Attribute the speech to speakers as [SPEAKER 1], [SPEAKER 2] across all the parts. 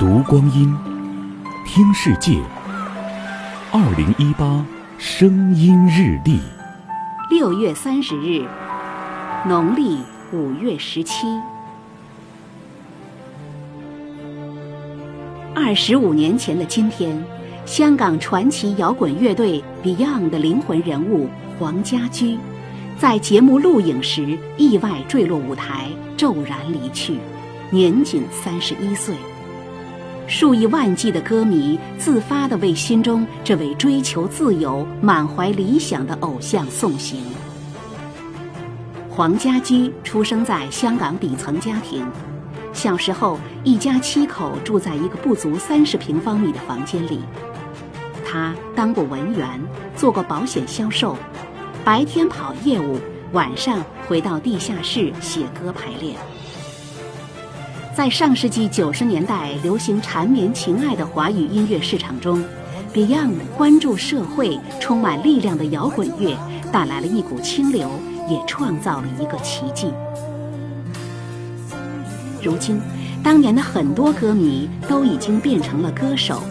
[SPEAKER 1] 读光阴，听世界。二零一八声音日历，
[SPEAKER 2] 六月三十日，农历五月十七。二十五年前的今天，香港传奇摇滚乐队 Beyond 的灵魂人物黄家驹，在节目录影时意外坠落舞台，骤然离去，年仅三十一岁。数以万计的歌迷自发地为心中这位追求自由、满怀理想的偶像送行。黄家驹出生在香港底层家庭，小时候一家七口住在一个不足三十平方米的房间里。他当过文员，做过保险销售，白天跑业务，晚上回到地下室写歌排练。在上世纪九十年代流行缠绵情爱的华语音乐市场中，Beyond 关注社会、充满力量的摇滚乐带来了一股清流，也创造了一个奇迹。如今，当年的很多歌迷都已经变成了歌手，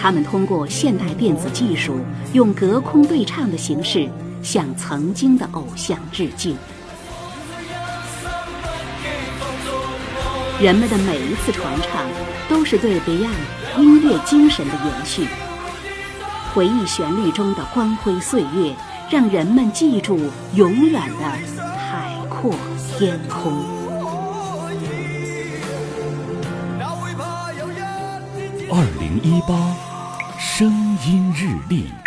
[SPEAKER 2] 他们通过现代电子技术，用隔空对唱的形式向曾经的偶像致敬。人们的每一次传唱，都是对 Beyond 音乐精神的延续。回忆旋律中的光辉岁月，让人们记住永远的海阔天空。
[SPEAKER 1] 二零一八声音日历。